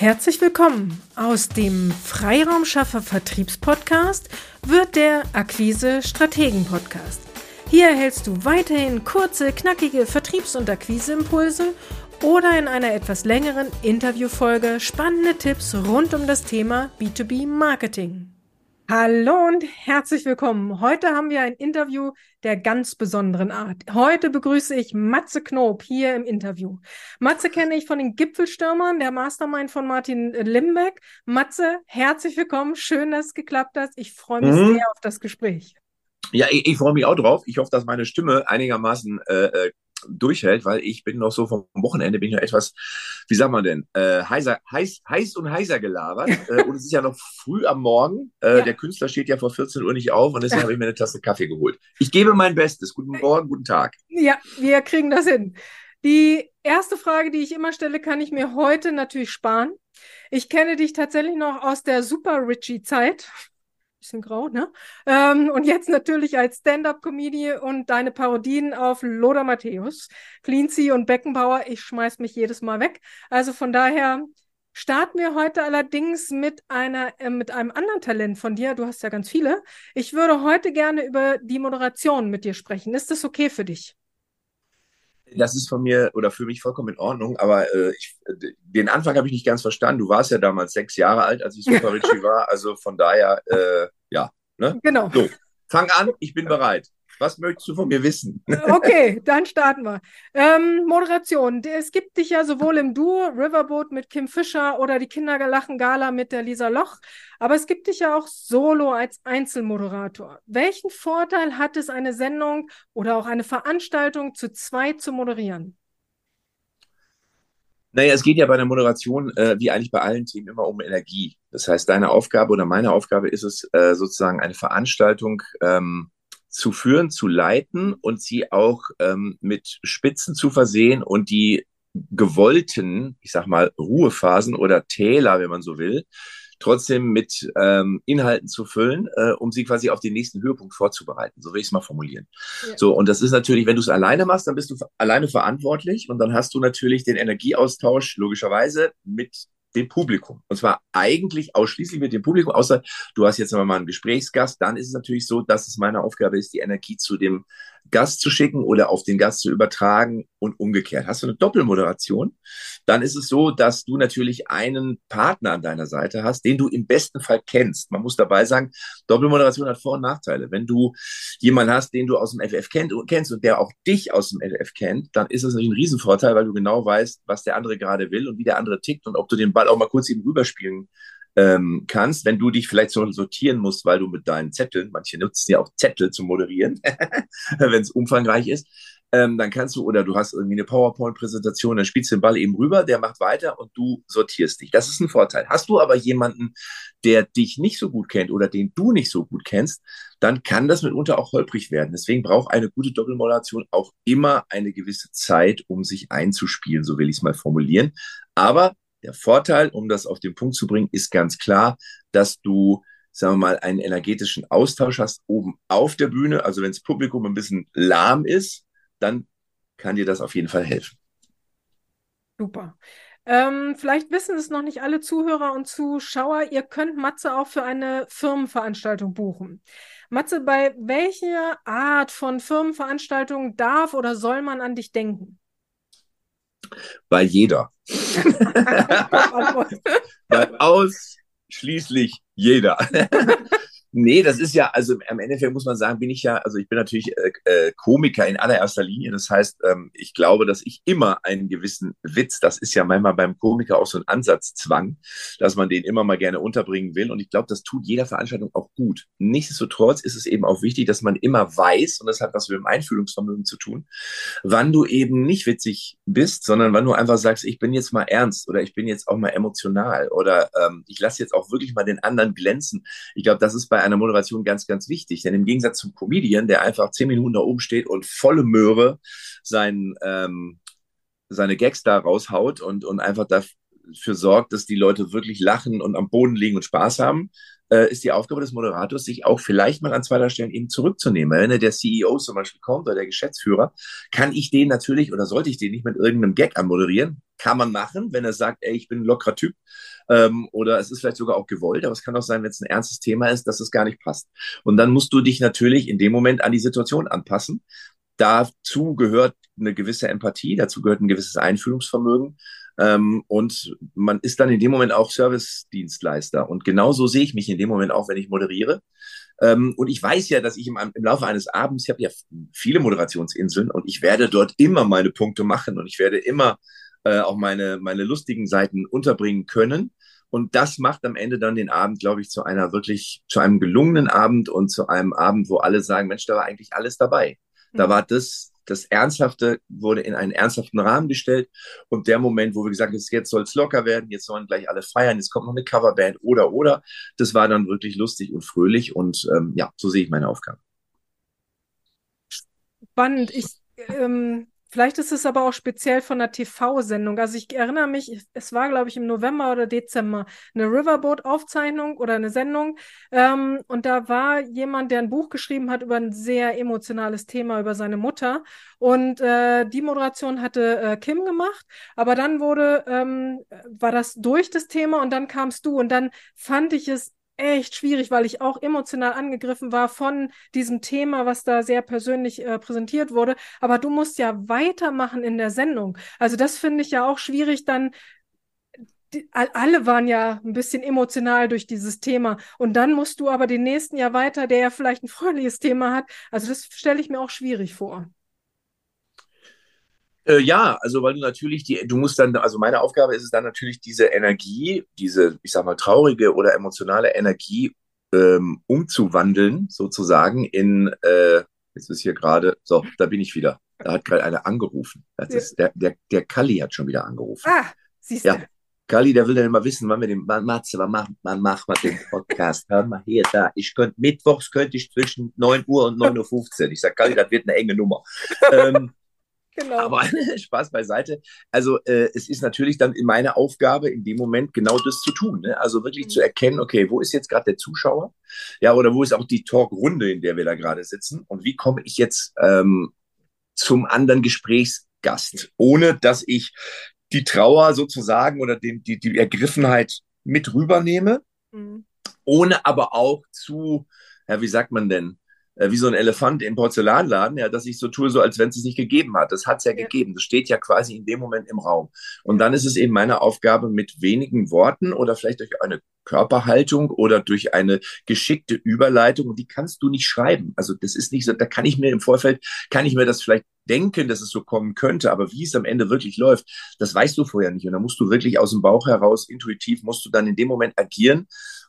Herzlich willkommen. Aus dem Freiraumschaffer Vertriebspodcast wird der Akquise Strategen Podcast. Hier erhältst du weiterhin kurze, knackige Vertriebs- und Akquiseimpulse oder in einer etwas längeren Interviewfolge spannende Tipps rund um das Thema B2B Marketing. Hallo und herzlich willkommen. Heute haben wir ein Interview der ganz besonderen Art. Heute begrüße ich Matze Knob hier im Interview. Matze kenne ich von den Gipfelstürmern, der Mastermind von Martin Limbeck. Matze, herzlich willkommen. Schön, dass es geklappt hat. Ich freue mich mhm. sehr auf das Gespräch. Ja, ich, ich freue mich auch drauf. Ich hoffe, dass meine Stimme einigermaßen äh, äh durchhält, weil ich bin noch so vom Wochenende, bin ich noch etwas, wie sagt man denn, äh, heißer, heiß, heiß und heißer gelabert. äh, und es ist ja noch früh am Morgen. Äh, ja. Der Künstler steht ja vor 14 Uhr nicht auf und deshalb ja. habe ich mir eine Tasse Kaffee geholt. Ich gebe mein Bestes. Guten Morgen, guten Tag. Ja, wir kriegen das hin. Die erste Frage, die ich immer stelle, kann ich mir heute natürlich sparen. Ich kenne dich tatsächlich noch aus der Super Richie-Zeit bisschen grau, ne? Ähm, und jetzt natürlich als Stand-up-Comedian und deine Parodien auf Lothar Matthäus, Cleansea und Beckenbauer. Ich schmeiß mich jedes Mal weg. Also von daher starten wir heute allerdings mit einer, äh, mit einem anderen Talent von dir. Du hast ja ganz viele. Ich würde heute gerne über die Moderation mit dir sprechen. Ist das okay für dich? Das ist von mir oder für mich vollkommen in Ordnung, aber äh, ich, den Anfang habe ich nicht ganz verstanden. Du warst ja damals sechs Jahre alt, als ich Super Richie war, also von daher, äh, ja. Ne? Genau. So, fang an, ich bin bereit. Was möchtest du von mir wissen? Okay, dann starten wir. Ähm, Moderation. Es gibt dich ja sowohl im Duo Riverboat mit Kim Fischer oder die Kinderlachen Gala mit der Lisa Loch, aber es gibt dich ja auch solo als Einzelmoderator. Welchen Vorteil hat es, eine Sendung oder auch eine Veranstaltung zu zweit zu moderieren? Naja, es geht ja bei der Moderation, äh, wie eigentlich bei allen Themen, immer um Energie. Das heißt, deine Aufgabe oder meine Aufgabe ist es, äh, sozusagen eine Veranstaltung ähm, zu führen, zu leiten und sie auch ähm, mit Spitzen zu versehen und die gewollten, ich sag mal, Ruhephasen oder Täler, wenn man so will, trotzdem mit ähm, Inhalten zu füllen, äh, um sie quasi auf den nächsten Höhepunkt vorzubereiten. So will ich es mal formulieren. Ja. So, und das ist natürlich, wenn du es alleine machst, dann bist du alleine verantwortlich und dann hast du natürlich den Energieaustausch logischerweise mit dem Publikum. Und zwar eigentlich ausschließlich mit dem Publikum, außer du hast jetzt mal einen Gesprächsgast, dann ist es natürlich so, dass es meine Aufgabe ist, die Energie zu dem Gast zu schicken oder auf den Gast zu übertragen und umgekehrt. Hast du eine Doppelmoderation, dann ist es so, dass du natürlich einen Partner an deiner Seite hast, den du im besten Fall kennst. Man muss dabei sagen, Doppelmoderation hat Vor- und Nachteile. Wenn du jemanden hast, den du aus dem FF kennst und der auch dich aus dem FF kennt, dann ist das natürlich ein Riesenvorteil, weil du genau weißt, was der andere gerade will und wie der andere tickt und ob du den Ball auch mal kurz eben rüberspielen ähm, kannst, wenn du dich vielleicht so sortieren musst, weil du mit deinen Zetteln, manche nutzen ja auch Zettel zum Moderieren, wenn es umfangreich ist, ähm, dann kannst du, oder du hast irgendwie eine PowerPoint-Präsentation, dann spielst du den Ball eben rüber, der macht weiter und du sortierst dich. Das ist ein Vorteil. Hast du aber jemanden, der dich nicht so gut kennt oder den du nicht so gut kennst, dann kann das mitunter auch holprig werden. Deswegen braucht eine gute Doppelmodulation auch immer eine gewisse Zeit, um sich einzuspielen, so will ich es mal formulieren. Aber der Vorteil, um das auf den Punkt zu bringen, ist ganz klar, dass du, sagen wir mal, einen energetischen Austausch hast oben auf der Bühne. Also wenn das Publikum ein bisschen lahm ist, dann kann dir das auf jeden Fall helfen. Super. Ähm, vielleicht wissen es noch nicht alle Zuhörer und Zuschauer, ihr könnt Matze auch für eine Firmenveranstaltung buchen. Matze, bei welcher Art von Firmenveranstaltung darf oder soll man an dich denken? Bei jeder. Bei ausschließlich jeder. Nee, das ist ja, also am Endeffekt muss man sagen, bin ich ja, also ich bin natürlich äh, äh, Komiker in allererster Linie. Das heißt, ähm, ich glaube, dass ich immer einen gewissen Witz, das ist ja manchmal beim Komiker auch so ein Ansatzzwang, dass man den immer mal gerne unterbringen will. Und ich glaube, das tut jeder Veranstaltung auch gut. Nichtsdestotrotz ist es eben auch wichtig, dass man immer weiß, und das hat was mit dem Einfühlungsvermögen zu tun, wann du eben nicht witzig bist, sondern wann du einfach sagst, ich bin jetzt mal ernst oder ich bin jetzt auch mal emotional oder ähm, ich lasse jetzt auch wirklich mal den anderen glänzen. Ich glaube, das ist bei einer Moderation ganz, ganz wichtig. Denn im Gegensatz zum Comedian, der einfach zehn Minuten da oben steht und volle Möhre sein, ähm, seine Gags da raushaut und, und einfach da dafür sorgt, dass die Leute wirklich lachen und am Boden liegen und Spaß haben, äh, ist die Aufgabe des Moderators, sich auch vielleicht mal an zweiter Stelle eben zurückzunehmen. Wenn der CEO zum Beispiel kommt oder der Geschäftsführer, kann ich den natürlich oder sollte ich den nicht mit irgendeinem Gag anmoderieren? Kann man machen, wenn er sagt, ey, ich bin ein lockerer Typ. Ähm, oder es ist vielleicht sogar auch gewollt, aber es kann auch sein, wenn es ein ernstes Thema ist, dass es gar nicht passt. Und dann musst du dich natürlich in dem Moment an die Situation anpassen. Dazu gehört eine gewisse Empathie, dazu gehört ein gewisses Einfühlungsvermögen. Ähm, und man ist dann in dem Moment auch Service-Dienstleister. Und genauso sehe ich mich in dem Moment auch, wenn ich moderiere. Ähm, und ich weiß ja, dass ich im, im Laufe eines Abends, ich habe ja viele Moderationsinseln und ich werde dort immer meine Punkte machen und ich werde immer äh, auch meine, meine lustigen Seiten unterbringen können. Und das macht am Ende dann den Abend, glaube ich, zu einer wirklich, zu einem gelungenen Abend und zu einem Abend, wo alle sagen, Mensch, da war eigentlich alles dabei. Da mhm. war das, das Ernsthafte wurde in einen ernsthaften Rahmen gestellt. Und der Moment, wo wir gesagt haben, jetzt soll es locker werden, jetzt sollen gleich alle feiern, jetzt kommt noch eine Coverband oder, oder, das war dann wirklich lustig und fröhlich. Und ähm, ja, so sehe ich meine Aufgabe. Spannend. Ich ähm, Vielleicht ist es aber auch speziell von einer TV-Sendung. Also ich erinnere mich, es war, glaube ich, im November oder Dezember eine Riverboat-Aufzeichnung oder eine Sendung. Ähm, und da war jemand, der ein Buch geschrieben hat über ein sehr emotionales Thema, über seine Mutter. Und äh, die Moderation hatte äh, Kim gemacht, aber dann wurde, ähm, war das durch das Thema und dann kamst du. Und dann fand ich es echt schwierig, weil ich auch emotional angegriffen war von diesem Thema, was da sehr persönlich äh, präsentiert wurde. Aber du musst ja weitermachen in der Sendung. Also das finde ich ja auch schwierig, dann die, alle waren ja ein bisschen emotional durch dieses Thema. Und dann musst du aber den nächsten Jahr weiter, der ja vielleicht ein fröhliches Thema hat. Also das stelle ich mir auch schwierig vor. Äh, ja, also weil du natürlich die, du musst dann, also meine Aufgabe ist es dann natürlich diese Energie, diese, ich sag mal, traurige oder emotionale Energie ähm, umzuwandeln, sozusagen in, äh, jetzt ist hier gerade, so, da bin ich wieder. Da hat gerade einer angerufen. Das ja. ist, der, der, der Kalli hat schon wieder angerufen. Ah, siehst du. Ja. Kalli, der will dann immer wissen, wann wir den, wann, Matze, wann machen, wann machen wir den Podcast? Hör mal hier, da. Ich könnte, mittwochs könnte ich zwischen 9 Uhr und 9.15 Uhr. Ich sag, Kalli, das wird eine enge Nummer. ähm, Genau. Aber Spaß beiseite. Also äh, es ist natürlich dann meine Aufgabe, in dem Moment genau das zu tun. Ne? Also wirklich mhm. zu erkennen, okay, wo ist jetzt gerade der Zuschauer? Ja, oder wo ist auch die Talkrunde, in der wir da gerade sitzen? Und wie komme ich jetzt ähm, zum anderen Gesprächsgast, ohne dass ich die Trauer sozusagen oder den, die, die Ergriffenheit mit rübernehme, mhm. ohne aber auch zu, ja, wie sagt man denn, wie so ein Elefant im Porzellanladen, ja, dass ich so tue, so als wenn es es nicht gegeben hat. Das hat es ja, ja, gegeben. Das steht ja quasi in dem Moment im Raum. Und dann ist es eben meine Aufgabe, mit wenigen Worten oder vielleicht durch eine Körperhaltung oder durch eine geschickte Überleitung, und die kannst du nicht schreiben. Also das ist nicht so, da kann ich mir im Vorfeld, kann ich mir das vielleicht denken, dass es so kommen könnte, aber wie es am Ende wirklich läuft, das weißt du vorher nicht. Und da musst du wirklich aus dem Bauch heraus, intuitiv, musst du dann in dem Moment agieren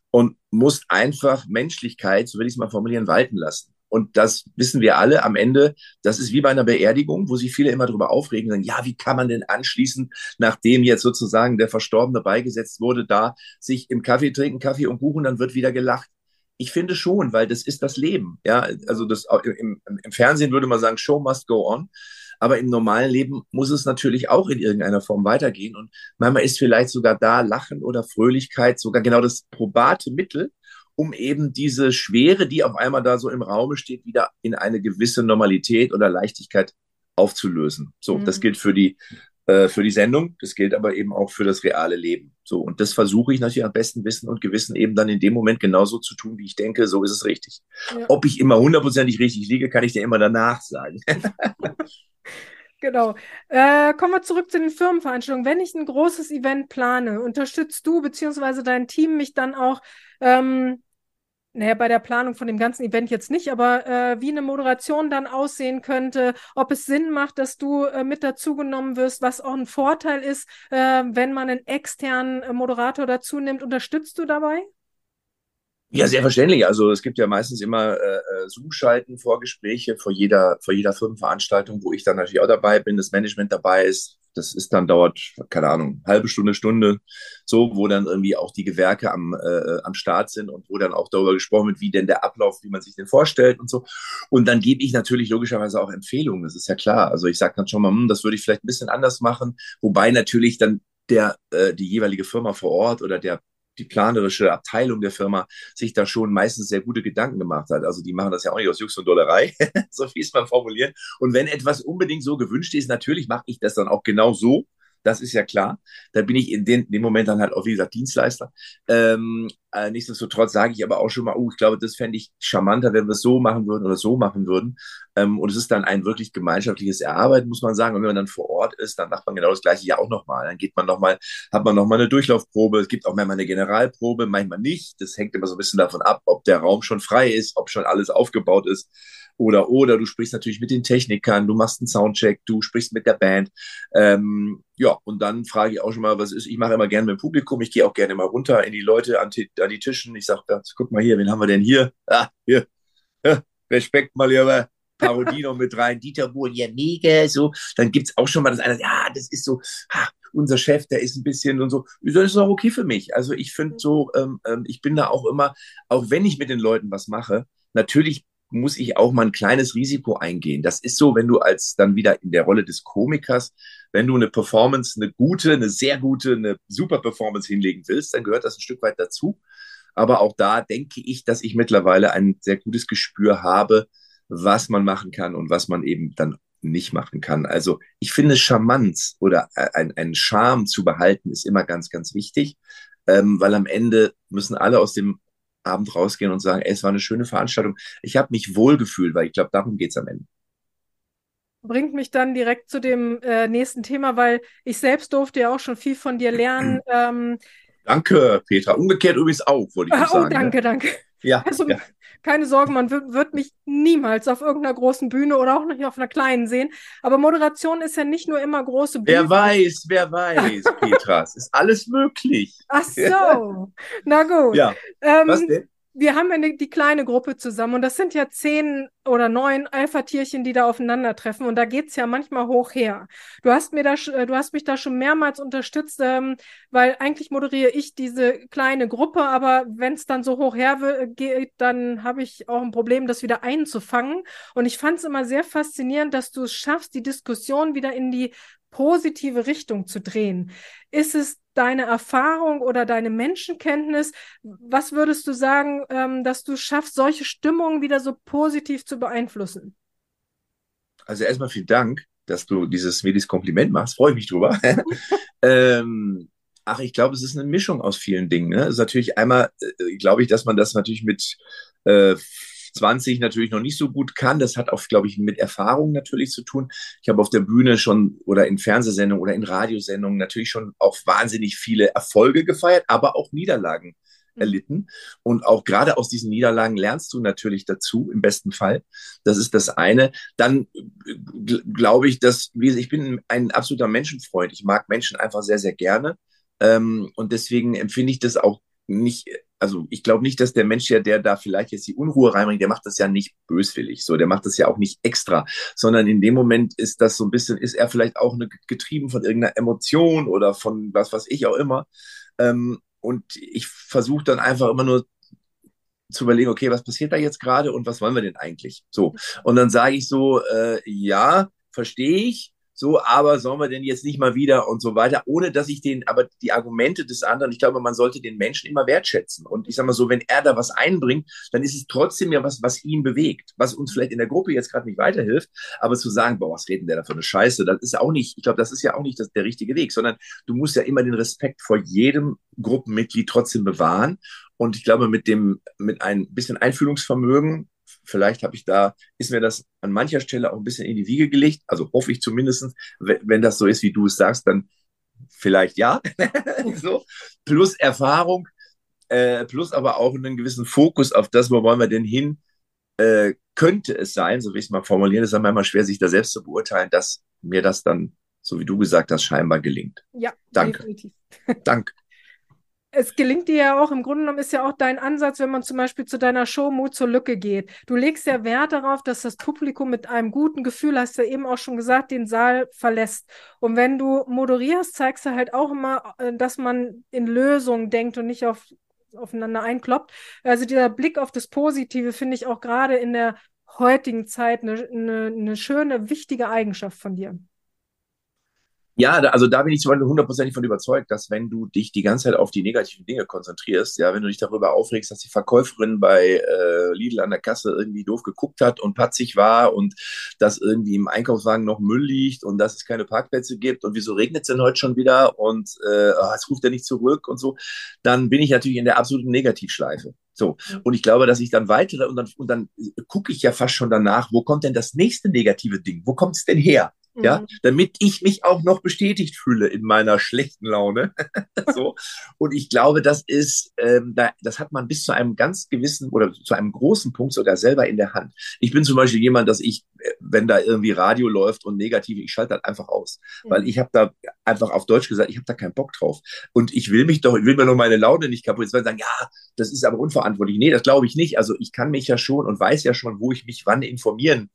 und musst einfach Menschlichkeit, so will ich es mal formulieren, walten lassen. Und das wissen wir alle am Ende. Das ist wie bei einer Beerdigung, wo sich viele immer darüber aufregen, sagen, ja, wie kann man denn anschließend, nachdem jetzt sozusagen der Verstorbene beigesetzt wurde, da sich im Kaffee trinken, Kaffee und Kuchen, dann wird wieder gelacht. Ich finde schon, weil das ist das Leben. Ja, also das, im, im Fernsehen würde man sagen, Show must go on. Aber im normalen Leben muss es natürlich auch in irgendeiner Form weitergehen. Und manchmal ist vielleicht sogar da Lachen oder Fröhlichkeit sogar genau das probate Mittel, um eben diese Schwere, die auf einmal da so im Raume steht, wieder in eine gewisse Normalität oder Leichtigkeit aufzulösen. So, mhm. das gilt für die, äh, für die Sendung, das gilt aber eben auch für das reale Leben. So, und das versuche ich natürlich am besten Wissen und Gewissen eben dann in dem Moment genauso zu tun, wie ich denke, so ist es richtig. Ja. Ob ich immer hundertprozentig richtig liege, kann ich dir immer danach sagen. Genau. Äh, kommen wir zurück zu den Firmenveranstaltungen. Wenn ich ein großes Event plane, unterstützt du bzw. dein Team mich dann auch ähm, naja, bei der Planung von dem ganzen Event jetzt nicht, aber äh, wie eine Moderation dann aussehen könnte, ob es Sinn macht, dass du äh, mit dazugenommen wirst, was auch ein Vorteil ist, äh, wenn man einen externen äh, Moderator dazu nimmt. Unterstützt du dabei? Ja, sehr verständlich. Also es gibt ja meistens immer äh, äh, Zoom-Schalten, Vorgespräche vor jeder, vor jeder Firmenveranstaltung, wo ich dann natürlich auch dabei bin, das Management dabei ist, das ist dann dauert, keine Ahnung, halbe Stunde, Stunde, so, wo dann irgendwie auch die Gewerke am, äh, am Start sind und wo dann auch darüber gesprochen wird, wie denn der Ablauf, wie man sich den vorstellt und so. Und dann gebe ich natürlich logischerweise auch Empfehlungen, das ist ja klar. Also ich sage dann schon mal, hm, das würde ich vielleicht ein bisschen anders machen, wobei natürlich dann der äh, die jeweilige Firma vor Ort oder der die planerische Abteilung der Firma sich da schon meistens sehr gute Gedanken gemacht hat. Also die machen das ja auch nicht aus Jux und Dollerei, so wie es man formulieren. Und wenn etwas unbedingt so gewünscht ist, natürlich mache ich das dann auch genau so. Das ist ja klar. Da bin ich in, den, in dem Moment dann halt auch, wie gesagt, Dienstleister. Ähm, äh, nichtsdestotrotz sage ich aber auch schon mal, oh, ich glaube, das fände ich charmanter, wenn wir es so machen würden oder so machen würden. Ähm, und es ist dann ein wirklich gemeinschaftliches Erarbeiten, muss man sagen. Und wenn man dann vor Ort ist, dann macht man genau das Gleiche ja auch nochmal. Dann geht man nochmal, hat man nochmal eine Durchlaufprobe. Es gibt auch manchmal eine Generalprobe, manchmal nicht. Das hängt immer so ein bisschen davon ab, ob der Raum schon frei ist, ob schon alles aufgebaut ist oder oder du sprichst natürlich mit den Technikern, du machst einen Soundcheck, du sprichst mit der Band. Ähm, ja, und dann frage ich auch schon mal, was ist, ich mache immer gerne mit dem Publikum, ich gehe auch gerne mal runter in die Leute an, die, an die Tischen. Ich sage, guck mal hier, wen haben wir denn hier? Ah, hier. Ja, Respekt mal lieber. Parodie noch mit rein, Dieter Bohlen, ja mega, so, dann gibt's auch schon mal das eine, ja, das ist so, ha, unser Chef, der ist ein bisschen und so, das ist auch okay für mich. Also ich finde so, ähm, ähm, ich bin da auch immer, auch wenn ich mit den Leuten was mache, natürlich muss ich auch mal ein kleines Risiko eingehen. Das ist so, wenn du als dann wieder in der Rolle des Komikers, wenn du eine Performance, eine gute, eine sehr gute, eine super Performance hinlegen willst, dann gehört das ein Stück weit dazu. Aber auch da denke ich, dass ich mittlerweile ein sehr gutes Gespür habe, was man machen kann und was man eben dann nicht machen kann. Also ich finde Charmanz oder ein, ein Charme zu behalten ist immer ganz, ganz wichtig, ähm, weil am Ende müssen alle aus dem Abend rausgehen und sagen, ey, es war eine schöne Veranstaltung. Ich habe mich wohlgefühlt, weil ich glaube, darum geht es am Ende. Bringt mich dann direkt zu dem äh, nächsten Thema, weil ich selbst durfte ja auch schon viel von dir lernen. Ähm, danke, Petra. Umgekehrt übrigens auch, wollte ich ah, sagen. Oh, danke, ne? danke. Ja, also, ja. keine Sorge, man wird mich niemals auf irgendeiner großen Bühne oder auch nicht auf einer kleinen sehen. Aber Moderation ist ja nicht nur immer große Bühne. Wer weiß, wer weiß, Petra. es ist alles möglich. Ach so. Na gut. Ja. Ähm, Was denn? Wir haben eine, die kleine Gruppe zusammen und das sind ja zehn oder neun Alpha-Tierchen, die da aufeinandertreffen und da geht's ja manchmal hoch her. Du hast mir da, äh, du hast mich da schon mehrmals unterstützt, ähm, weil eigentlich moderiere ich diese kleine Gruppe, aber wenn es dann so hoch her geht, dann habe ich auch ein Problem, das wieder einzufangen. Und ich fand es immer sehr faszinierend, dass du es schaffst, die Diskussion wieder in die positive Richtung zu drehen. Ist es deine Erfahrung oder deine Menschenkenntnis? Was würdest du sagen, ähm, dass du schaffst, solche Stimmungen wieder so positiv zu beeinflussen? Also erstmal vielen Dank, dass du dieses mir dieses Kompliment machst. Freue ich mich drüber. ähm, ach, ich glaube, es ist eine Mischung aus vielen Dingen. Ne? Es ist natürlich einmal, äh, glaube ich, dass man das natürlich mit äh, 20 natürlich noch nicht so gut kann. Das hat auch, glaube ich, mit Erfahrung natürlich zu tun. Ich habe auf der Bühne schon oder in Fernsehsendungen oder in Radiosendungen natürlich schon auch wahnsinnig viele Erfolge gefeiert, aber auch Niederlagen mhm. erlitten. Und auch gerade aus diesen Niederlagen lernst du natürlich dazu, im besten Fall. Das ist das eine. Dann glaube ich, dass, wie ich bin ein absoluter Menschenfreund. Ich mag Menschen einfach sehr, sehr gerne. Ähm, und deswegen empfinde ich das auch nicht also ich glaube nicht, dass der Mensch ja, der da vielleicht jetzt die Unruhe reinbringt, der macht das ja nicht böswillig, so, der macht das ja auch nicht extra, sondern in dem Moment ist das so ein bisschen, ist er vielleicht auch eine, getrieben von irgendeiner Emotion oder von was, was ich auch immer. Ähm, und ich versuche dann einfach immer nur zu überlegen, okay, was passiert da jetzt gerade und was wollen wir denn eigentlich? So. Und dann sage ich so, äh, ja, verstehe ich, so, aber sollen wir denn jetzt nicht mal wieder und so weiter, ohne dass ich den, aber die Argumente des anderen, ich glaube, man sollte den Menschen immer wertschätzen. Und ich sage mal so, wenn er da was einbringt, dann ist es trotzdem ja was, was ihn bewegt, was uns vielleicht in der Gruppe jetzt gerade nicht weiterhilft, aber zu sagen, boah, was reden der da für eine Scheiße, das ist auch nicht, ich glaube, das ist ja auch nicht das, der richtige Weg, sondern du musst ja immer den Respekt vor jedem Gruppenmitglied trotzdem bewahren. Und ich glaube, mit dem, mit ein bisschen Einfühlungsvermögen vielleicht habe ich da, ist mir das an mancher Stelle auch ein bisschen in die Wiege gelegt. Also hoffe ich zumindest, wenn das so ist, wie du es sagst, dann vielleicht ja. so. Plus Erfahrung, äh, plus aber auch einen gewissen Fokus auf das, wo wollen wir denn hin, äh, könnte es sein, so wie ich es mal formulieren, ist manchmal schwer, sich da selbst zu beurteilen, dass mir das dann, so wie du gesagt hast, scheinbar gelingt. Ja, danke. Definitiv. Danke es gelingt dir ja auch, im Grunde genommen ist ja auch dein Ansatz, wenn man zum Beispiel zu deiner Show Mut zur Lücke geht. Du legst ja Wert darauf, dass das Publikum mit einem guten Gefühl, hast du ja eben auch schon gesagt, den Saal verlässt. Und wenn du moderierst, zeigst du halt auch immer, äh, dass man in Lösungen denkt und nicht auf, aufeinander einkloppt. Also dieser Blick auf das Positive finde ich auch gerade in der heutigen Zeit eine, eine, eine schöne, wichtige Eigenschaft von dir. Ja, also da bin ich zum Beispiel hundertprozentig von überzeugt, dass wenn du dich die ganze Zeit auf die negativen Dinge konzentrierst, ja, wenn du dich darüber aufregst, dass die Verkäuferin bei äh, Lidl an der Kasse irgendwie doof geguckt hat und patzig war und dass irgendwie im Einkaufswagen noch Müll liegt und dass es keine Parkplätze gibt und wieso regnet es denn heute schon wieder und äh, oh, es ruft er nicht zurück und so, dann bin ich natürlich in der absoluten Negativschleife. So. Und ich glaube, dass ich dann weitere und dann, und dann gucke ich ja fast schon danach, wo kommt denn das nächste negative Ding? Wo kommt es denn her? Ja, mhm. damit ich mich auch noch bestätigt fühle in meiner schlechten Laune. so. Und ich glaube, das ist, ähm, da, das hat man bis zu einem ganz gewissen oder zu einem großen Punkt sogar selber in der Hand. Ich bin zum Beispiel jemand, dass ich, äh, wenn da irgendwie Radio läuft und negativ, ich schalte das einfach aus. Mhm. Weil ich habe da einfach auf Deutsch gesagt, ich habe da keinen Bock drauf. Und ich will mich doch, ich will mir noch meine Laune nicht kaputt sagen, ja, das ist aber unverantwortlich. Nee, das glaube ich nicht. Also ich kann mich ja schon und weiß ja schon, wo ich mich wann informieren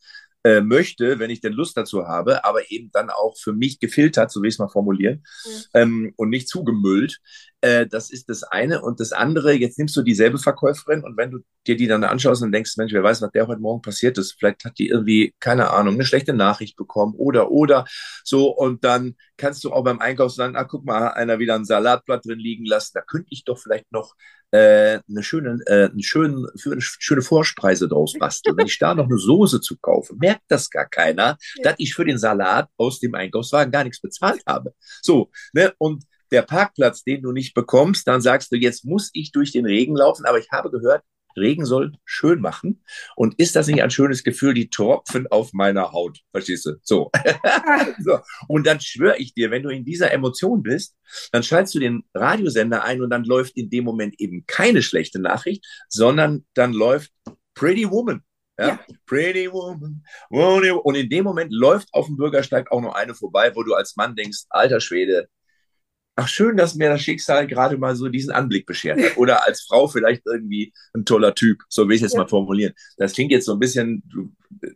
äh, möchte, wenn ich denn Lust dazu habe, aber eben dann auch für mich gefiltert, so will ich es mal formulieren, mhm. ähm, und nicht zugemüllt. Äh, das ist das eine. Und das andere, jetzt nimmst du dieselbe Verkäuferin und wenn du dir die dann anschaust und denkst, Mensch, wer weiß, was der heute Morgen passiert ist, vielleicht hat die irgendwie, keine Ahnung, eine schlechte Nachricht bekommen oder, oder so. Und dann kannst du auch beim Einkauf sagen, ah, guck mal, einer wieder ein Salatblatt drin liegen lassen. Da könnte ich doch vielleicht noch äh, eine schöne, äh, einen schönen, für eine schöne Vorspeise draus basteln. Wenn ich da noch eine Soße zu kaufe, merkt das gar keiner, ja. dass ich für den Salat aus dem Einkaufswagen gar nichts bezahlt habe. So, ne? Und der Parkplatz, den du nicht bekommst, dann sagst du, jetzt muss ich durch den Regen laufen, aber ich habe gehört, Regen soll schön machen. Und ist das nicht ein schönes Gefühl, die Tropfen auf meiner Haut? Verstehst du? So. so. Und dann schwöre ich dir, wenn du in dieser Emotion bist, dann schaltest du den Radiosender ein und dann läuft in dem Moment eben keine schlechte Nachricht, sondern dann läuft Pretty Woman. Ja? ja. Pretty Woman. Und in dem Moment läuft auf dem Bürgersteig auch noch eine vorbei, wo du als Mann denkst, alter Schwede, ach schön, dass mir das Schicksal gerade mal so diesen Anblick beschert hat. Oder als Frau vielleicht irgendwie ein toller Typ, so will ich es jetzt ja. mal formulieren. Das klingt jetzt so ein bisschen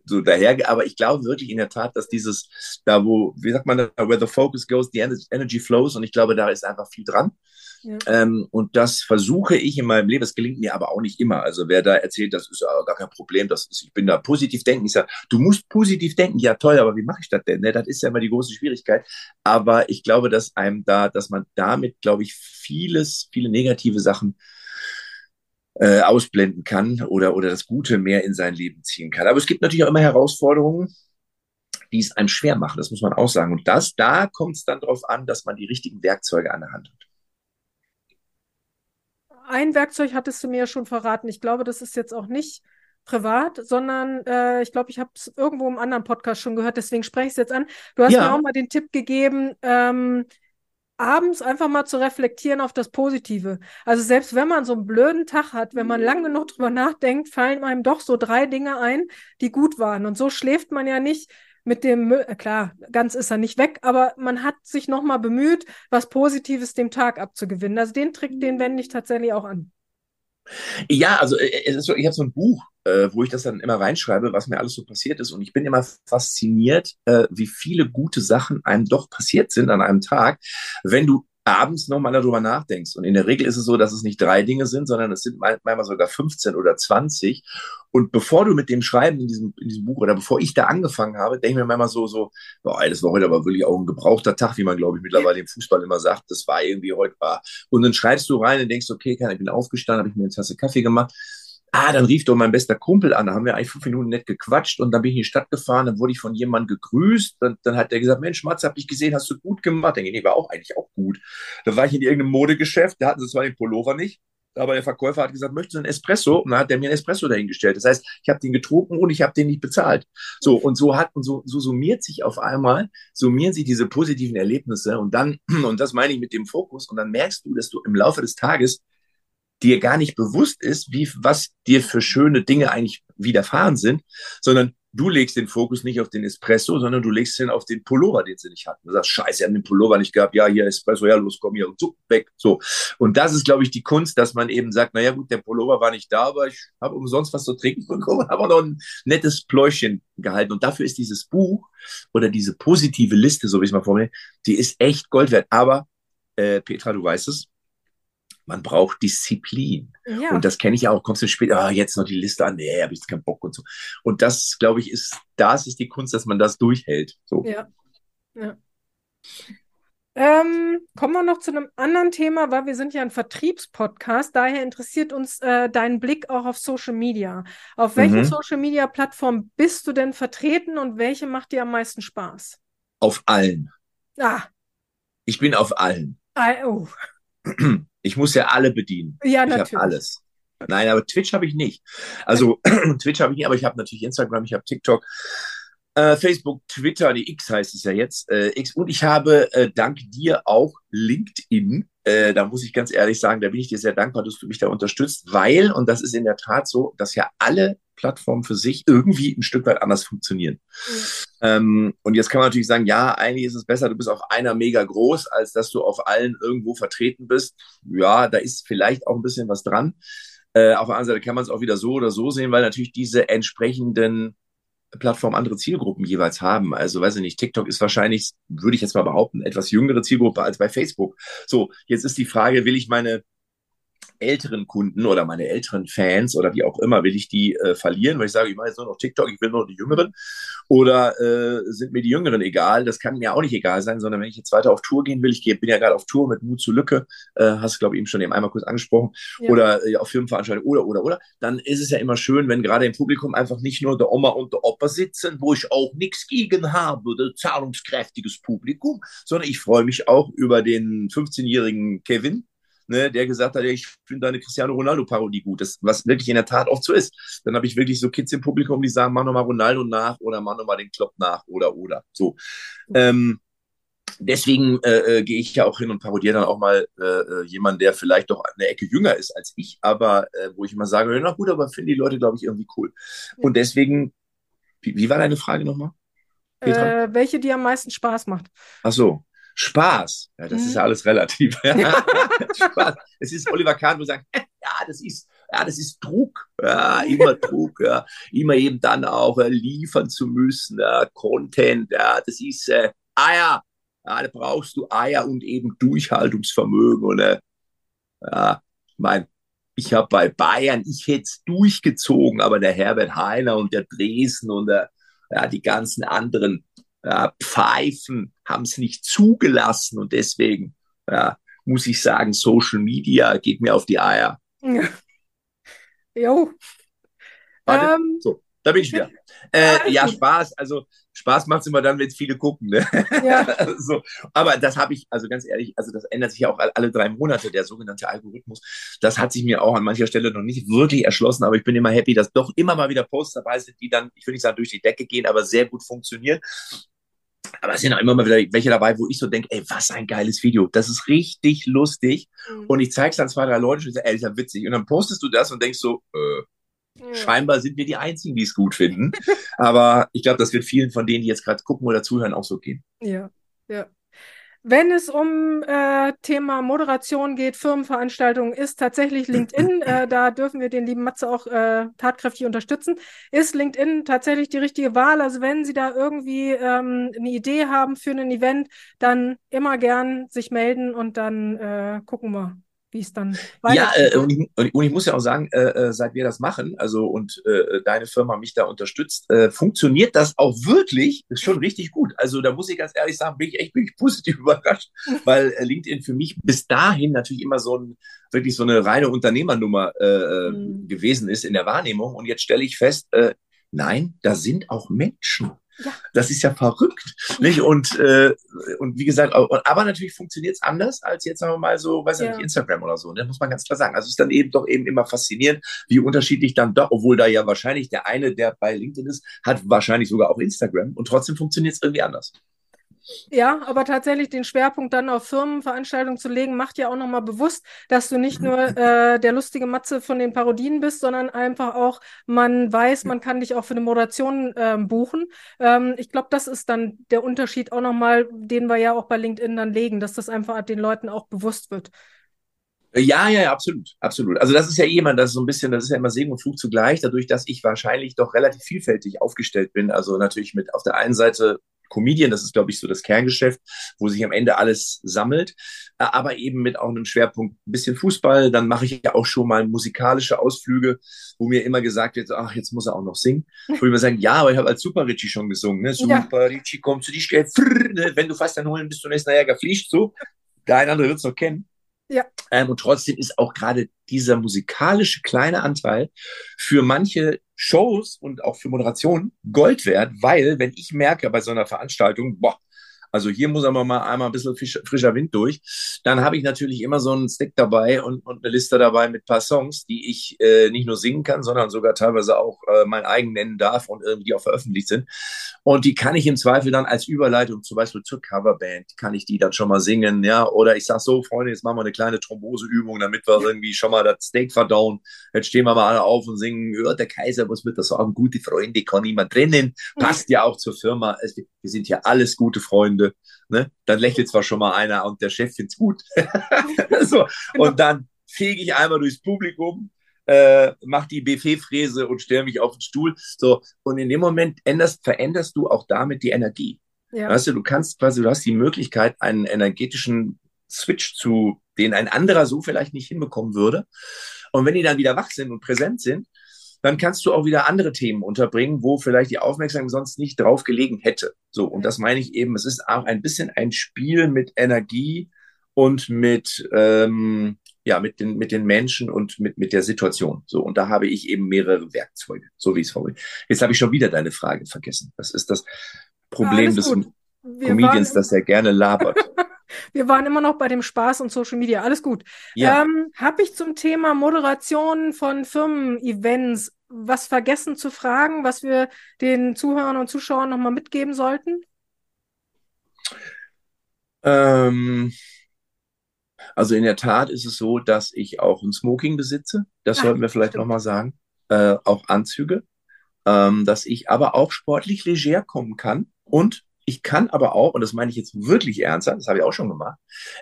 so daher, aber ich glaube wirklich in der Tat, dass dieses, da wo, wie sagt man, where the focus goes, the energy flows und ich glaube, da ist einfach viel dran. Ja. Ähm, und das versuche ich in meinem Leben. Es gelingt mir aber auch nicht immer. Also wer da erzählt, das ist gar kein Problem, das ist, ich bin da positiv denken. Ich sage, du musst positiv denken. Ja, toll, aber wie mache ich das denn? Ne? Das ist ja immer die große Schwierigkeit. Aber ich glaube, dass einem da, dass man damit, glaube ich, vieles, viele negative Sachen äh, ausblenden kann oder, oder das Gute mehr in sein Leben ziehen kann. Aber es gibt natürlich auch immer Herausforderungen, die es einem schwer machen. Das muss man auch sagen. Und das, da kommt es dann darauf an, dass man die richtigen Werkzeuge an der Hand hat ein Werkzeug hattest du mir ja schon verraten. Ich glaube, das ist jetzt auch nicht privat, sondern äh, ich glaube, ich habe es irgendwo im anderen Podcast schon gehört, deswegen spreche ich es jetzt an. Du hast ja. mir auch mal den Tipp gegeben, ähm, abends einfach mal zu reflektieren auf das Positive. Also selbst wenn man so einen blöden Tag hat, wenn man lange genug drüber nachdenkt, fallen einem doch so drei Dinge ein, die gut waren. Und so schläft man ja nicht mit dem Müll, äh, klar, ganz ist er nicht weg, aber man hat sich nochmal bemüht, was Positives dem Tag abzugewinnen. Also den Trick, den wende ich tatsächlich auch an. Ja, also äh, so, ich habe so ein Buch, äh, wo ich das dann immer reinschreibe, was mir alles so passiert ist. Und ich bin immer fasziniert, äh, wie viele gute Sachen einem doch passiert sind an einem Tag, wenn du abends nochmal darüber nachdenkst. Und in der Regel ist es so, dass es nicht drei Dinge sind, sondern es sind manchmal sogar 15 oder 20. Und bevor du mit dem Schreiben in diesem, in diesem Buch oder bevor ich da angefangen habe, denke ich mir manchmal so, so, boah, das war heute aber wirklich auch ein gebrauchter Tag, wie man, glaube ich, mittlerweile im Fußball immer sagt. Das war irgendwie heute war. Und dann schreibst du rein und denkst, okay, ich bin aufgestanden, habe ich mir eine Tasse Kaffee gemacht Ah, dann rief doch mein bester Kumpel an. Da haben wir eigentlich fünf Minuten nett gequatscht und dann bin ich in die Stadt gefahren. Dann wurde ich von jemandem gegrüßt. Dann, dann hat der gesagt: Mensch, Matze, hab dich gesehen, hast du gut gemacht. Dann ich, war auch eigentlich auch gut. Dann war ich in irgendeinem Modegeschäft. Da hatten sie zwar den Pullover nicht, aber der Verkäufer hat gesagt: Möchtest du einen Espresso? Und dann hat der mir einen Espresso dahingestellt. Das heißt, ich habe den getrunken und ich habe den nicht bezahlt. So und so hat und so, so summiert sich auf einmal summieren sich diese positiven Erlebnisse und dann und das meine ich mit dem Fokus und dann merkst du, dass du im Laufe des Tages dir gar nicht bewusst ist, wie, was dir für schöne Dinge eigentlich widerfahren sind, sondern du legst den Fokus nicht auf den Espresso, sondern du legst ihn auf den Pullover, den sie nicht hatten. Du sagst, scheiße, sie haben den Pullover nicht gehabt. Ja, hier Espresso, ja, los, komm hier und so, weg. So. Und das ist, glaube ich, die Kunst, dass man eben sagt, naja, gut, der Pullover war nicht da, aber ich habe umsonst was zu trinken bekommen, habe noch ein nettes Pläuschen gehalten. Und dafür ist dieses Buch oder diese positive Liste, so wie ich es mal formuliere, die ist echt Gold wert. Aber, äh, Petra, du weißt es, man braucht Disziplin. Ja. Und das kenne ich ja auch. Kommst du später, ah, jetzt noch die Liste an, nee, habe ich jetzt keinen Bock und so. Und das, glaube ich, ist, das ist die Kunst, dass man das durchhält. So. Ja. ja. Ähm, kommen wir noch zu einem anderen Thema, weil wir sind ja ein Vertriebspodcast. Daher interessiert uns äh, dein Blick auch auf Social Media. Auf welchen Mhm. Social Media Plattformen bist du denn vertreten und welche macht dir am meisten Spaß? Auf allen. Ah, Ich bin auf allen. ah, oh. Ich muss ja alle bedienen. Ja, Ich habe natürlich. alles. Nein, aber Twitch habe ich nicht. Also Twitch habe ich nicht, aber ich habe natürlich Instagram, ich habe TikTok, äh, Facebook, Twitter, die X heißt es ja jetzt, äh, X. Und ich habe äh, dank dir auch LinkedIn. Äh, da muss ich ganz ehrlich sagen, da bin ich dir sehr dankbar, dass du mich da unterstützt, weil, und das ist in der Tat so, dass ja alle Plattformen für sich irgendwie ein Stück weit anders funktionieren. Ähm, und jetzt kann man natürlich sagen, ja, eigentlich ist es besser, du bist auf einer mega groß, als dass du auf allen irgendwo vertreten bist. Ja, da ist vielleicht auch ein bisschen was dran. Äh, auf der anderen Seite kann man es auch wieder so oder so sehen, weil natürlich diese entsprechenden Plattformen andere Zielgruppen jeweils haben. Also weiß ich nicht, TikTok ist wahrscheinlich, würde ich jetzt mal behaupten, etwas jüngere Zielgruppe als bei Facebook. So, jetzt ist die Frage, will ich meine älteren Kunden oder meine älteren Fans oder wie auch immer, will ich die äh, verlieren, weil ich sage, ich mache jetzt nur noch TikTok, ich will nur noch die Jüngeren? Oder äh, sind mir die Jüngeren egal? Das kann mir auch nicht egal sein, sondern wenn ich jetzt weiter auf Tour gehen will, ich geh, bin ja gerade auf Tour mit Mut zu Lücke, äh, hast du, glaube ich, eben schon eben einmal kurz angesprochen, Ja. oder äh, auf Firmenveranstaltungen oder, oder, oder, dann ist es ja immer schön, wenn gerade im Publikum einfach nicht nur der Oma und der Opa sitzen, wo ich auch nichts gegen habe, der zahlungskräftiges Publikum, sondern ich freue mich auch über den 15-jährigen Kevin, ne, der gesagt hat, ich finde deine Cristiano Ronaldo-Parodie gut, das, was wirklich in der Tat oft so ist. Dann habe ich wirklich so Kids im Publikum, die sagen, mach nochmal Ronaldo nach oder mach nochmal den Klopp nach oder oder. So. Ähm, deswegen äh, äh, gehe ich ja auch hin und parodiere dann auch mal äh, äh, jemanden, der vielleicht doch eine Ecke jünger ist als ich, aber äh, wo ich immer sage, na gut, aber finde die Leute, glaube ich, irgendwie cool. Und deswegen, wie, wie war deine Frage nochmal? Äh, welche dir am meisten Spaß macht? Ach so, Spaß. Ja, das Mhm. ist ja alles relativ. Spaß. Es ist Oliver Kahn, wo sagt, ja, das ist, ja, das ist Druck. Ja, immer Druck. Ja, immer eben dann auch äh, liefern zu müssen. Ja, Content. Ja, das ist äh, Eier. Ja, da brauchst du Eier und eben Durchhaltungsvermögen. Und äh, ja, ich mein, ich habe bei Bayern, ich hätte es durchgezogen, aber der Herbert Heiner und der Dresden und der, ja, die ganzen anderen ja, Pfeifen haben es nicht zugelassen und deswegen ja, muss ich sagen, Social Media geht mir auf die Eier. Jo. Warte, Ähm, so, da bin ich wieder. Äh, ja. Spaß, also Spaß macht es immer dann, wenn es viele gucken. Ne? ja. so, aber das habe ich, also ganz ehrlich, also das ändert sich ja auch all- alle drei Monate, der sogenannte Algorithmus. Das hat sich mir auch an mancher Stelle noch nicht wirklich erschlossen, aber ich bin immer happy, dass doch immer mal wieder Posts dabei sind, die dann, ich will nicht sagen durch die Decke gehen, aber sehr gut funktionieren. Aber es sind auch immer mal wieder welche dabei, wo ich so denke, ey, was ein geiles Video. Das ist richtig lustig. Und ich zeige es dann zwei, drei Leuten und sage, ey, ist ja witzig. Und dann postest du das und denkst so, äh, Ja. scheinbar sind wir die Einzigen, die es gut finden. Aber ich glaube, das wird vielen von denen, die jetzt gerade gucken oder zuhören, auch so gehen. Ja, ja. Wenn es um äh, Thema Moderation geht, Firmenveranstaltungen, ist tatsächlich LinkedIn, äh, da dürfen wir den lieben Matze auch äh, tatkräftig unterstützen, ist LinkedIn tatsächlich die richtige Wahl. Also wenn Sie da irgendwie ähm, eine Idee haben für ein Event, dann immer gern sich melden und dann äh, gucken wir, wie es dann Ja, äh, und, ich, und ich- und ich muss ja auch sagen, äh, äh, seit wir das machen, also und äh, deine Firma mich da unterstützt, äh, funktioniert das auch wirklich, ist schon richtig gut. Also da muss ich ganz ehrlich sagen, bin ich echt bin ich positiv überrascht, weil äh, LinkedIn für mich bis dahin natürlich immer so ein wirklich so eine reine Unternehmernummer Mhm. gewesen ist in der Wahrnehmung. Und jetzt stelle ich fest, nein, da sind auch Menschen. Ja. Das ist ja verrückt. Nicht? Und, äh, und wie gesagt, aber natürlich funktioniert es anders als jetzt sagen wir mal so, weiß ich Ja. nicht, Instagram oder so. Ne? Muss man ganz klar sagen. Also es ist dann eben doch eben immer faszinierend, wie unterschiedlich dann doch, obwohl da ja wahrscheinlich der eine, der bei LinkedIn ist, hat wahrscheinlich sogar auch Instagram und trotzdem funktioniert es irgendwie anders. Ja, aber tatsächlich den Schwerpunkt dann auf Firmenveranstaltungen zu legen, macht ja auch nochmal bewusst, dass du nicht nur äh, der lustige Matze von den Parodien bist, sondern einfach auch, man weiß, man kann dich auch für eine Moderation ähm, buchen. Ähm, ich glaube, das ist dann der Unterschied auch nochmal, den wir ja auch bei LinkedIn dann legen, dass das einfach den Leuten auch bewusst wird. Ja, ja, ja, absolut, absolut. Also das ist ja jemand, das ist so ein bisschen, das ist ja immer Segen und Fluch zugleich, dadurch, dass ich wahrscheinlich doch relativ vielfältig aufgestellt bin. Also natürlich mit auf der einen Seite Comedian, das ist, glaube ich, so das Kerngeschäft, wo sich am Ende alles sammelt, äh, aber eben mit auch einem Schwerpunkt ein bisschen Fußball. Dann mache ich ja auch schon mal musikalische Ausflüge, wo mir immer gesagt wird, ach, jetzt muss er auch noch singen. Wo ich immer sagen, ja, aber ich habe als Super Richie schon gesungen. Ne? Super ja. Richie kommt zu dich, ne? wenn du fast dann holen, bist du nächsten Jäger fliegt so. Der eine andere wird es noch kennen. Ja. Ähm, und trotzdem ist auch gerade dieser musikalische kleine Anteil für manche Shows und auch für Moderationen Gold wert, weil wenn ich merke bei so einer Veranstaltung, boah, also hier muss aber mal einmal ein bisschen frischer Wind durch. Dann habe ich natürlich immer so einen Stick dabei und, und eine Liste dabei mit paar Songs, die ich äh, nicht nur singen kann, sondern sogar teilweise auch äh, mein eigen nennen darf und irgendwie auch veröffentlicht sind. Und die kann ich im Zweifel dann als Überleitung zum Beispiel zur Coverband, kann ich die dann schon mal singen, ja. Oder ich sage so, Freunde, jetzt machen wir eine kleine Thromboseübung, damit wir irgendwie schon mal das Steak verdauen. Jetzt stehen wir mal alle auf und singen, hört der Kaiser, was wird das sagen? Gute Freunde kann niemand trennen. Passt ja auch zur Firma. Wir sind ja alles gute Freunde. Freunde. Ne? Dann lächelt zwar schon mal einer und der Chef find's gut. so, und dann fege ich einmal durchs Publikum, äh, mach die Buffetfräse und stelle mich auf den Stuhl. So, und in dem Moment änderst, veränderst du auch damit die Energie. Ja. Weißt du, du kannst quasi, du hast die Möglichkeit, einen energetischen Switch zu, den ein anderer so vielleicht nicht hinbekommen würde. Und wenn die dann wieder wach sind und präsent sind, dann kannst du auch wieder andere Themen unterbringen, wo vielleicht die Aufmerksamkeit sonst nicht drauf gelegen hätte. So, und das meine ich eben, es ist auch ein bisschen ein Spiel mit Energie und mit, ähm, ja, mit den, mit den Menschen und mit, mit der Situation. So, und da habe ich eben mehrere Werkzeuge, so wie es vorhin. Jetzt habe ich schon wieder deine Frage vergessen. Das ist das Problem des Comedians, dass er gerne labert. Wir waren immer noch bei dem Spaß und Social Media. Alles gut. Ja. Ähm, Habe ich zum Thema Moderation von Firmen-Events was vergessen zu fragen, was wir den Zuhörern und Zuschauern nochmal mitgeben sollten? Ähm, also in der Tat ist es so, dass ich auch ein Smoking besitze. Das Ach, sollten wir vielleicht nochmal sagen. Äh, auch Anzüge. Ähm, dass ich aber auch sportlich leger kommen kann und ich kann aber auch, und das meine ich jetzt wirklich ernsthaft, das habe ich auch schon gemacht,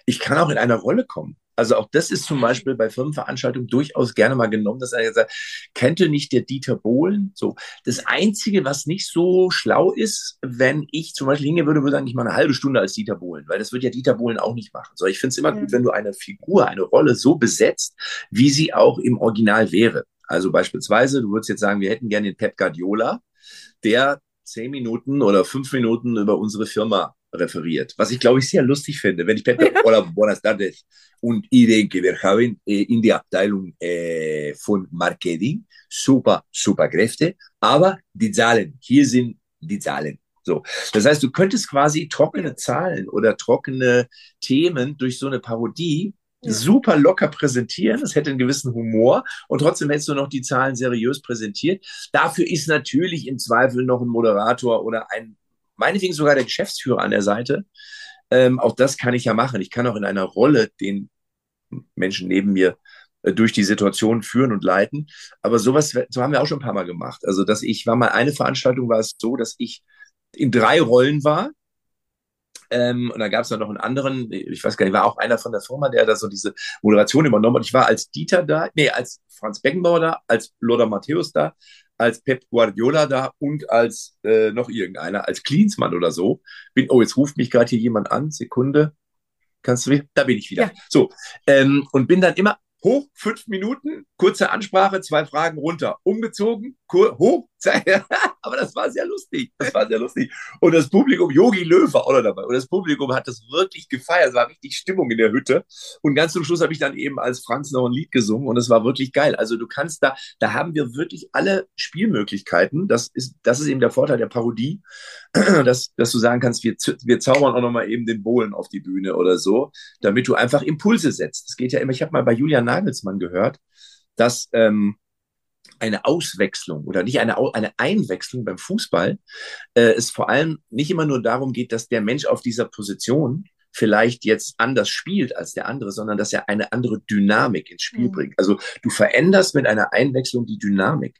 ich kann auch in einer Rolle kommen. Also auch das ist zum Beispiel bei Firmenveranstaltungen durchaus gerne mal genommen, dass er gesagt, könnte nicht der Dieter Bohlen? So, das Einzige, was nicht so schlau ist, wenn ich zum Beispiel hingehen würde, würde ich mal eine halbe Stunde als Dieter Bohlen, weil das wird ja Dieter Bohlen auch nicht machen. So, ich finde es immer ja. gut, wenn du eine Figur, eine Rolle so besetzt, wie sie auch im Original wäre. Also beispielsweise, du würdest jetzt sagen, wir hätten gerne den Pep Guardiola, der zehn Minuten oder fünf Minuten über unsere Firma referiert, was ich glaube ich sehr lustig finde, wenn ich Pepe, ja. hola, buenas tardes, und ich denke, wir haben äh, in der Abteilung äh, von Marketing super, super Kräfte, aber die Zahlen, hier sind die Zahlen. So. Das heißt, du könntest quasi trockene Zahlen oder trockene Themen durch so eine Parodie super locker präsentieren. Es hätte einen gewissen Humor und trotzdem hättest du noch die Zahlen seriös präsentiert. Dafür ist natürlich im Zweifel noch ein Moderator oder ein, meinetwegen sogar der Geschäftsführer an der Seite. Ähm, auch das kann ich ja machen. Ich kann auch in einer Rolle den Menschen neben mir äh, durch die Situation führen und leiten. Aber sowas, so haben wir auch schon ein paar Mal gemacht. Also, dass ich war mal eine Veranstaltung, war es so, dass ich in drei Rollen war ähm, und dann gab es noch einen anderen, ich weiß gar nicht, war auch einer von der Firma, der da so diese Moderation übernommen hat. Ich war als Dieter da, nee, als Franz Beckenbauer da, als Lothar Matthäus da, als Pep Guardiola da und als äh, noch irgendeiner, als Klinsmann oder so. Bin, oh, jetzt ruft mich gerade hier jemand an, Sekunde. Kannst du, da bin ich wieder. Ja. So, ähm, und bin dann immer hoch, fünf Minuten, kurze Ansprache, zwei Fragen runter, umgezogen, hoch, aber das war sehr lustig. Das war sehr lustig. Und das Publikum, Yogi Löw war auch noch dabei. Und das Publikum hat das wirklich gefeiert. Es war richtig Stimmung in der Hütte. Und ganz zum Schluss habe ich dann eben als Franz noch ein Lied gesungen und es war wirklich geil. Also du kannst da, da haben wir wirklich alle Spielmöglichkeiten. Das ist, das ist eben der Vorteil der Parodie, dass, dass du sagen kannst, wir, wir zaubern auch noch mal eben den Bohlen auf die Bühne oder so, damit du einfach Impulse setzt. Es geht ja immer, ich habe mal bei Julian Nagelsmann gehört, dass ähm, eine Auswechslung oder nicht eine, eine Einwechslung beim Fußball äh, es vor allem nicht immer nur darum geht, dass der Mensch auf dieser Position vielleicht jetzt anders spielt als der andere, sondern dass er eine andere Dynamik ins Spiel mhm. bringt. Also du veränderst mit einer Einwechslung die Dynamik.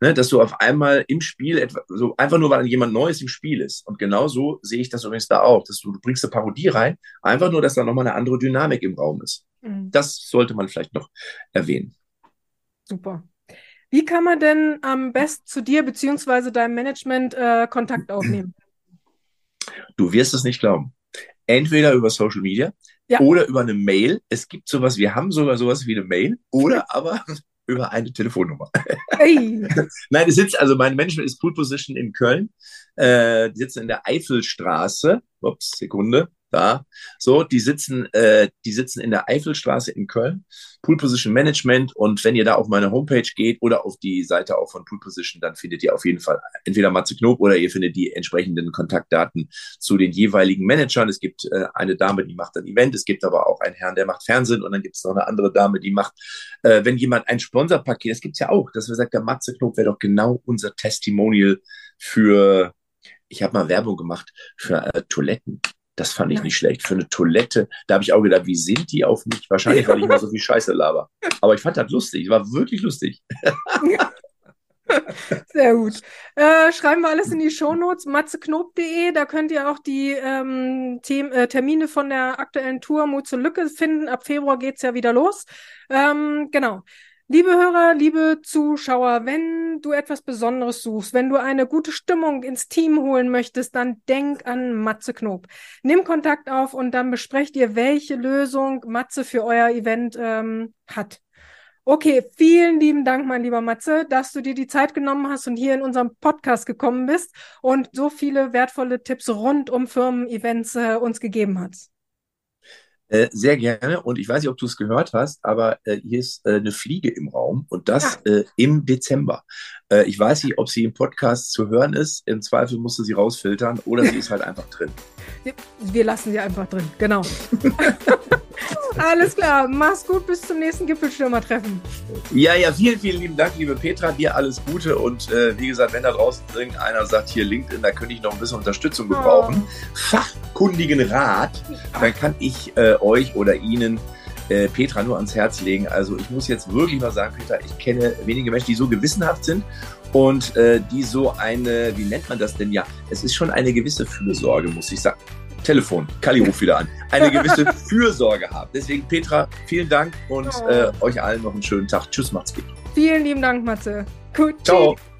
Ne, dass du auf einmal im Spiel etwa, so einfach nur, weil jemand Neues im Spiel ist. Und genau so sehe ich das übrigens da auch, dass du, du bringst eine Parodie rein, einfach nur, dass da nochmal eine andere Dynamik im Raum ist. Mhm. Das sollte man vielleicht noch erwähnen. Super. Wie kann man denn am besten zu dir bzw. deinem Management äh, Kontakt aufnehmen? Du wirst es nicht glauben. Entweder über Social Media ja. oder über eine Mail. Es gibt sowas, wir haben sogar sowas wie eine Mail oder aber über eine Telefonnummer. Hey. Nein, es sitzt, also mein Management ist Pool Position in Köln. Äh, die sitzen in der Eifelstraße. Ups, Sekunde da. So, die sitzen, äh, die sitzen in der Eifelstraße in Köln. Pool Position Management. Und wenn ihr da auf meine Homepage geht oder auf die Seite auch von Pool Position, dann findet ihr auf jeden Fall entweder Matze Knob oder ihr findet die entsprechenden Kontaktdaten zu den jeweiligen Managern. Es gibt äh, eine Dame, die macht ein Event. Es gibt aber auch einen Herrn, der macht Fernsehen. Und dann gibt es noch eine andere Dame, die macht, äh, wenn jemand ein Sponsorpaket, das gibt's ja auch, dass wir sagen, der Matze Knob wäre doch genau unser Testimonial für ich habe mal Werbung gemacht für äh, Toiletten. Das fand ich nicht schlecht. Für eine Toilette, da habe ich auch gedacht, wie sind die auf mich? Wahrscheinlich, weil ich mal so viel Scheiße laber. Aber ich fand das lustig, war wirklich lustig. Sehr gut. Äh, schreiben wir alles in die Shownotes, matzeknob.de, da könnt ihr auch die ähm, äh, Termine von der aktuellen Tour Mut zur Lücke finden. Ab Februar geht's ja wieder los. Ähm, genau. Liebe Hörer, liebe Zuschauer, wenn du etwas Besonderes suchst, wenn du eine gute Stimmung ins Team holen möchtest, dann denk an Matze Knob. Nimm Kontakt auf und dann besprecht ihr, welche Lösung Matze für euer Event ähm, hat. Okay, vielen lieben Dank, mein lieber Matze, dass du dir die Zeit genommen hast und hier in unserem Podcast gekommen bist und so viele wertvolle Tipps rund um Firmen-Events äh, uns gegeben hast. Äh, sehr gerne. Und ich weiß nicht, ob du es gehört hast, aber äh, hier ist äh, eine Fliege im Raum und das ja. Äh, im Dezember. Äh, ich weiß nicht, ob sie im Podcast zu hören ist. Im Zweifel musst du sie rausfiltern oder sie ist halt einfach drin. Wir lassen sie einfach drin, genau. Alles klar, mach's gut, bis zum nächsten Gipfelstürmer-Treffen. Ja, ja, vielen, vielen lieben Dank, liebe Petra, dir alles Gute und äh, wie gesagt, wenn da draußen irgendeiner sagt, hier LinkedIn, da könnte ich noch ein bisschen Unterstützung gebrauchen, oh. fachkundigen Rat, dann kann ich äh, euch oder Ihnen äh, Petra nur ans Herz legen. Also ich muss jetzt wirklich mal sagen, Petra, ich kenne wenige Menschen, die so gewissenhaft sind und äh, die so eine, wie nennt man das denn ja? Es ist schon eine gewisse Fürsorge, muss ich sagen. Telefon, Kali ruft wieder an. Eine gewisse Fürsorge haben. Deswegen, Petra, vielen Dank und oh. äh, euch allen noch einen schönen Tag. Tschüss, macht's gut. Vielen lieben Dank, Matze. Gut. Ciao. Tschüss.